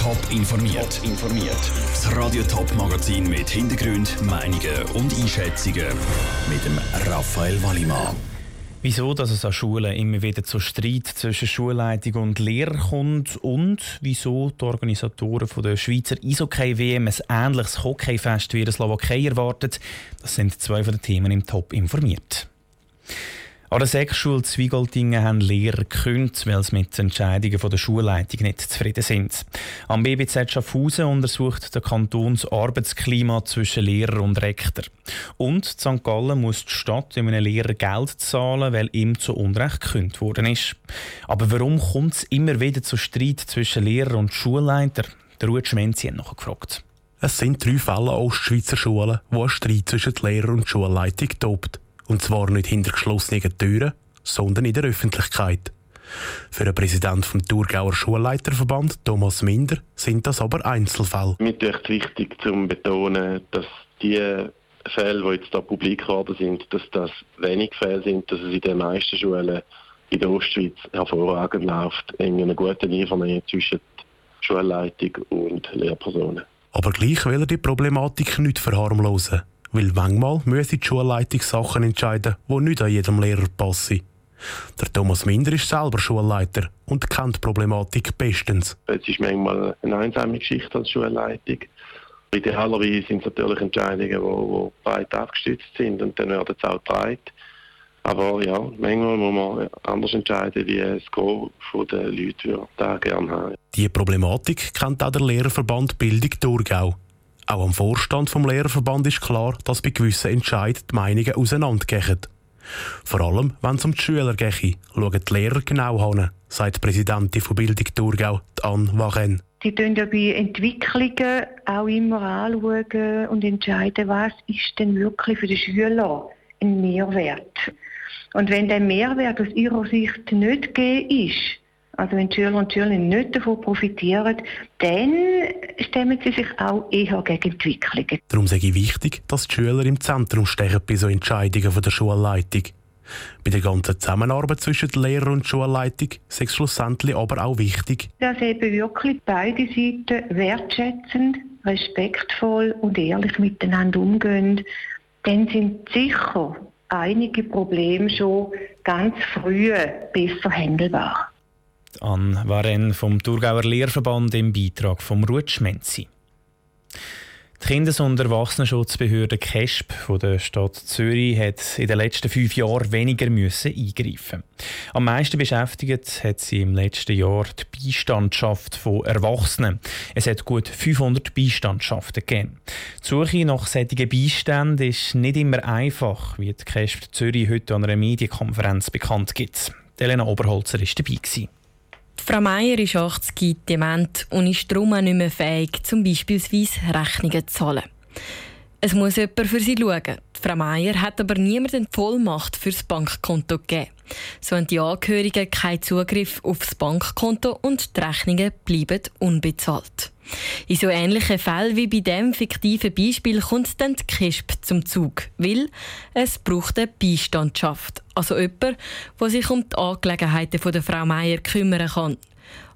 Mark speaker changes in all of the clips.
Speaker 1: Top informiert. informiert. Das Radio Top Magazin mit Hintergrund, Meinungen und Einschätzungen mit dem Raphael Wallimann.
Speaker 2: Wieso, dass es an Schulen immer wieder zu Streit zwischen Schulleitung und Lehrer kommt und wieso die Organisatoren von der Schweizer Eishockey-WM ein ähnliches Hockeyfest wie in der Slowakei erwarten, das sind zwei von den Themen im Top informiert. An der Sechsschule Zwiegoldingen haben Lehrer gekündigt, weil sie mit Entscheidungen der Schulleitung nicht zufrieden sind. Am BBZ Schaffhausen untersucht der Kanton das Arbeitsklima zwischen Lehrer und Rektor. Und St. Gallen muss die Stadt einem Lehrer Geld zahlen, weil ihm zu Unrecht gekündigt worden ist. Aber warum kommt es immer wieder zu Streit zwischen Lehrer und Schulleiter? Der Ruud Schmenzi hat noch gefragt.
Speaker 3: Es sind drei Fälle an Ostschweizer Schulen, wo ein Streit zwischen Lehrer und Schulleitung tobt. Und zwar nicht hinter geschlossenen Türen, sondern in der Öffentlichkeit. Für den Präsidenten des Thurgauer Schulleiterverband, Thomas Minder, sind das aber Einzelfälle.
Speaker 4: Mir ist wichtig zu betonen, dass die Fälle, die jetzt da publik geworden sind, dass das wenig Fälle sind, dass es in den meisten Schulen in der Ostschweiz hervorragend läuft, in einer guten Einvernähe zwischen Schulleitung und Lehrpersonen.
Speaker 3: Aber gleich will er die Problematik nicht verharmlosen weil manchmal müsse die Schulleitung Sachen entscheiden, die nicht an jedem Lehrer passen. Der Thomas Minder ist selber Schulleiter und kennt die Problematik bestens.
Speaker 4: Es ist manchmal eine einsame Geschichte als Schulleitung. Idealerweise sind es natürlich Entscheidungen, die, die breit abgestützt sind und dann werden sie auch getragen. Aber ja, manchmal muss man anders entscheiden, wie es Gros der Leute da gerne haben.
Speaker 3: Diese Problematik kennt auch der Lehrerverband Bildung Thurgau. Auch am Vorstand vom Lehrerverband ist klar, dass bei gewissen Entscheidungen die Meinungen auseinandergehen. Vor allem, wenn es um die Schüler geht, schauen die Lehrer genau hin, sagt die Präsidentin von Bildung Thurgau, Anne Waren.
Speaker 5: Sie schauen ja bei Entwicklungen auch immer anschauen und entscheiden, was ist denn wirklich für die Schüler ein Mehrwert. Und wenn der Mehrwert aus ihrer Sicht nicht gegeben ist, also wenn die Schüler und Schülerinnen nicht davon profitieren, dann stemmen sie sich auch eher gegen Entwicklungen.
Speaker 3: Darum sage ich wichtig, dass die Schüler im Zentrum stehen bei so Entscheidungen von der Schulleitung. Bei der ganzen Zusammenarbeit zwischen Lehrer und Schulleitung ist schlussendlich aber auch wichtig,
Speaker 5: dass eben wirklich beide Seiten wertschätzend, respektvoll und ehrlich miteinander umgehen. Dann sind sicher einige Probleme schon ganz früh besser handelbar
Speaker 2: an Waren vom Thurgauer Lehrverband im Beitrag vom Ruth. Die Kindes- und Erwachsenenschutzbehörde KESP von der Stadt Zürich hat in den letzten fünf Jahren weniger müssen eingreifen. Am meisten beschäftigt hat sie im letzten Jahr die Beistandschaft von Erwachsenen. Es hat gut 500 Beistandschaften gegeben. Die Suche nach solchen Beiständen ist nicht immer einfach, wie die KESP Zürich heute an einer Medienkonferenz bekannt gibt. Elena Oberholzer war dabei. Gewesen.
Speaker 6: Frau Meier ist 80 dement und ist darum auch nicht mehr fähig, zum beispielsweise Rechnungen zu zahlen. Es muss jemand für sie schauen. Frau Meier hat aber niemanden Vollmacht für das Bankkonto gegeben. So haben die Angehörigen keinen Zugriff auf das Bankkonto und die Rechnungen bleiben unbezahlt. In so ähnlichen Fällen wie bei dem fiktiven Beispiel kommt dann die KISP zum Zug, weil es braucht eine Beistandschaft, also jemand, der sich um die Angelegenheiten der Frau Meier kümmern kann.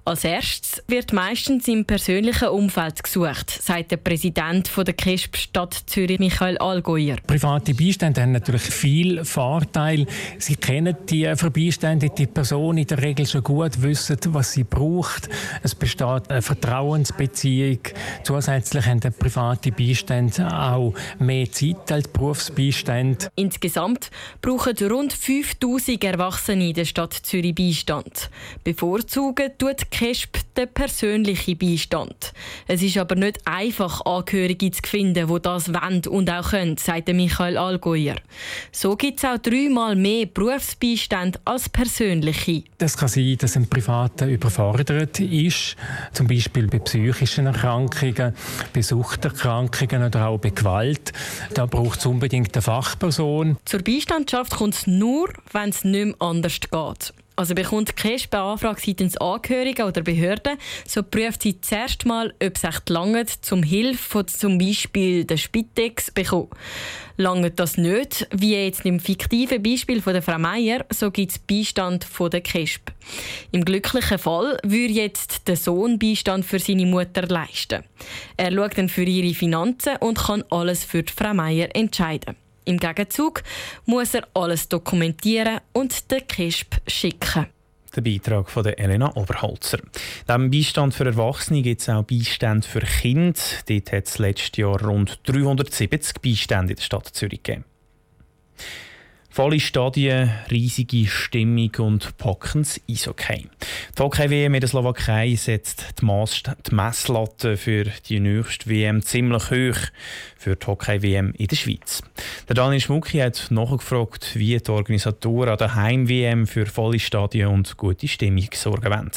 Speaker 6: Als erstes wird meistens im persönlichen Umfeld gesucht, sagt der Präsident der KISP Stadt Zürich, Michael Allgäuer.
Speaker 7: Private Beistände haben natürlich viel Vorteil. Sie kennen die Verbestände, die Person in der Regel schon gut, wissen, was sie braucht. Es besteht eine Vertrauensbeziehung. Zusätzlich haben die private Beistände auch mehr Zeit als Berufsbeistände.
Speaker 6: Insgesamt brauchen rund 5000 Erwachsene in der Stadt Zürich Beistand. Bevorzugen tut KESP den persönlichen Beistand. Es ist aber nicht einfach, Angehörige zu finden, die das wollen und auch können, sagt Michael Allgäuer. So gibt es auch dreimal mehr Berufsbeistand als persönliche.
Speaker 7: Das kann sein, dass ein Privater überfordert ist, zum Beispiel bei psychischen Erkrankungen, bei Suchterkrankungen oder auch bei Gewalt. Da braucht es unbedingt eine Fachperson.
Speaker 6: Zur Beistandschaft kommt es nur, wenn es nicht mehr anders geht. Also bekommt KESB eine Anfrage seitens Angehörigen oder Behörden, so prüft sie zuerst mal, ob es echt langt, zum Hilfe von zum Beispiel der Spitex bekommen. Langt das nicht, wie jetzt im fiktiven Beispiel von der Frau Meier, so gibt es Beistand von der KESB. Im glücklichen Fall würde jetzt der Sohn Beistand für seine Mutter leisten. Er schaut dann für ihre Finanzen und kann alles für die Frau Meier entscheiden. Im Gegenzug muss er alles dokumentieren und der KESB schicken.
Speaker 2: Der Beitrag von Elena Oberholzer. Neben Beistand für Erwachsene gibt es auch Beistand für Kinder. Dort hat es letztes Jahr rund 370 Beistände in der Stadt Zürich gegeben. Volle Stadien, riesige Stimmung und packendes Eishockey. Die Hockey-WM in der Slowakei setzt die, Mass die Messlatte für die nächste WM ziemlich hoch für die Hockey-WM in der Schweiz. Der Daniel Schmucki hat nachgefragt, wie die Organisatoren an der Heim-WM für volle Stadien und gute Stimmung sorgen wollen.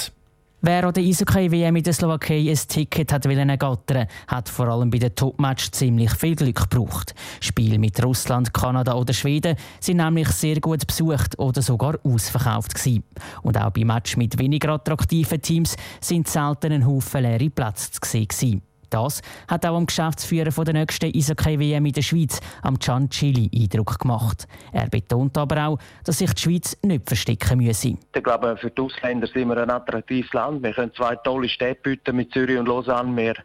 Speaker 8: Wer an der Eishockey-WM in der Slowakei ein Ticket hat ergattern hat vor allem bei den Topmatch ziemlich viel Glück gebraucht. Spiele mit Russland, Kanada oder Schweden sind nämlich sehr gut besucht oder sogar ausverkauft gewesen. Und auch bei Match mit weniger attraktiven Teams sind selten ein Haufen leere Plätze zu sehen. Das hat auch am Geschäftsführer der nächsten Eishockey-WM in der Schweiz, am Can Chili, Eindruck gemacht. Er betont aber auch, dass sich die Schweiz nicht verstecken müsse.
Speaker 9: Ich glaube, für die Ausländer sind wir ein attraktives Land. Wir können zwei tolle Städte bieten mit Zürich und Lausanne. Wir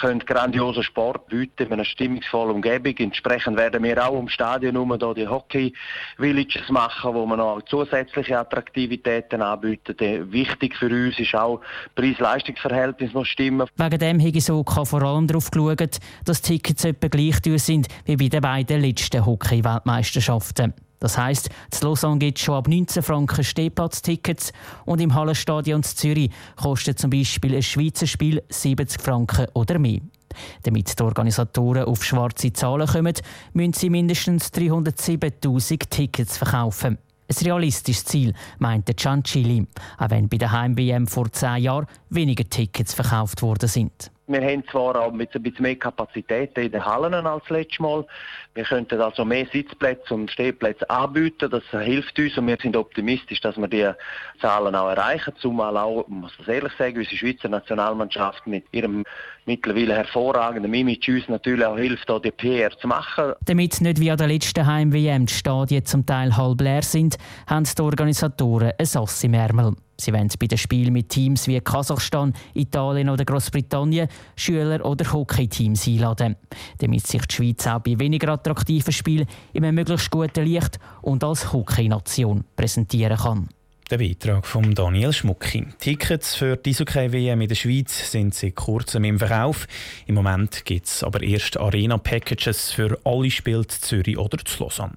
Speaker 9: können grandiosen Sport bieten in einer stimmungsvollen Umgebung. Entsprechend werden wir auch im Stadion um die Hockey-Villages machen, wo wir noch zusätzliche Attraktivitäten anbieten. Wichtig für uns ist auch Preis-Leistungs-Verhältnis muss stimmen.
Speaker 8: Wegen dem habe so vor allem darauf geschaut, dass Tickets etwa gleich teuer sind wie bei den beiden letzten Hockey-Weltmeisterschaften. Das heisst, zu Lausanne gibt es schon ab 19 Franken Stehplatztickets und im Hallenstadion Zürich kostet zum Beispiel ein Schweizer Spiel 70 Franken oder mehr. Damit die Organisatoren auf schwarze Zahlen kommen, müssen sie mindestens 307.000 Tickets verkaufen. Ein realistisches Ziel, meinte Ciancilli, auch wenn bei der Heim-WM vor zehn Jahren weniger Tickets verkauft worden sind.
Speaker 9: Wir haben zwar auch mit ein bisschen mehr Kapazitäten in den Hallen als letztes Mal. Wir könnten also mehr Sitzplätze und Stehplätze anbieten. Das hilft uns und wir sind optimistisch, dass wir diese Zahlen auch erreichen. Zumal auch, muss ich ehrlich sagen, unsere Schweizer Nationalmannschaft mit ihrem mittlerweile hervorragenden Image uns natürlich auch hilft, die PR zu machen.
Speaker 8: Damit nicht wie an der letzten Heim-WM die Stadien zum Teil halb leer sind, haben die Organisatoren ein Sass im Ärmel. Sie wollen bei den Spielen mit Teams wie Kasachstan, Italien oder Großbritannien Schüler oder Hockeyteams einladen, damit sich die Schweiz auch bei weniger attraktiven Spielen in einem möglichst guten Licht und als Hockeynation präsentieren kann.
Speaker 2: Der Beitrag von Daniel Schmucki. Tickets für die Eishockey-WM in der Schweiz sind seit kurzem im Verkauf. Im Moment gibt es aber erst Arena-Packages für alle Spiele zu Zürich oder zu Lausanne.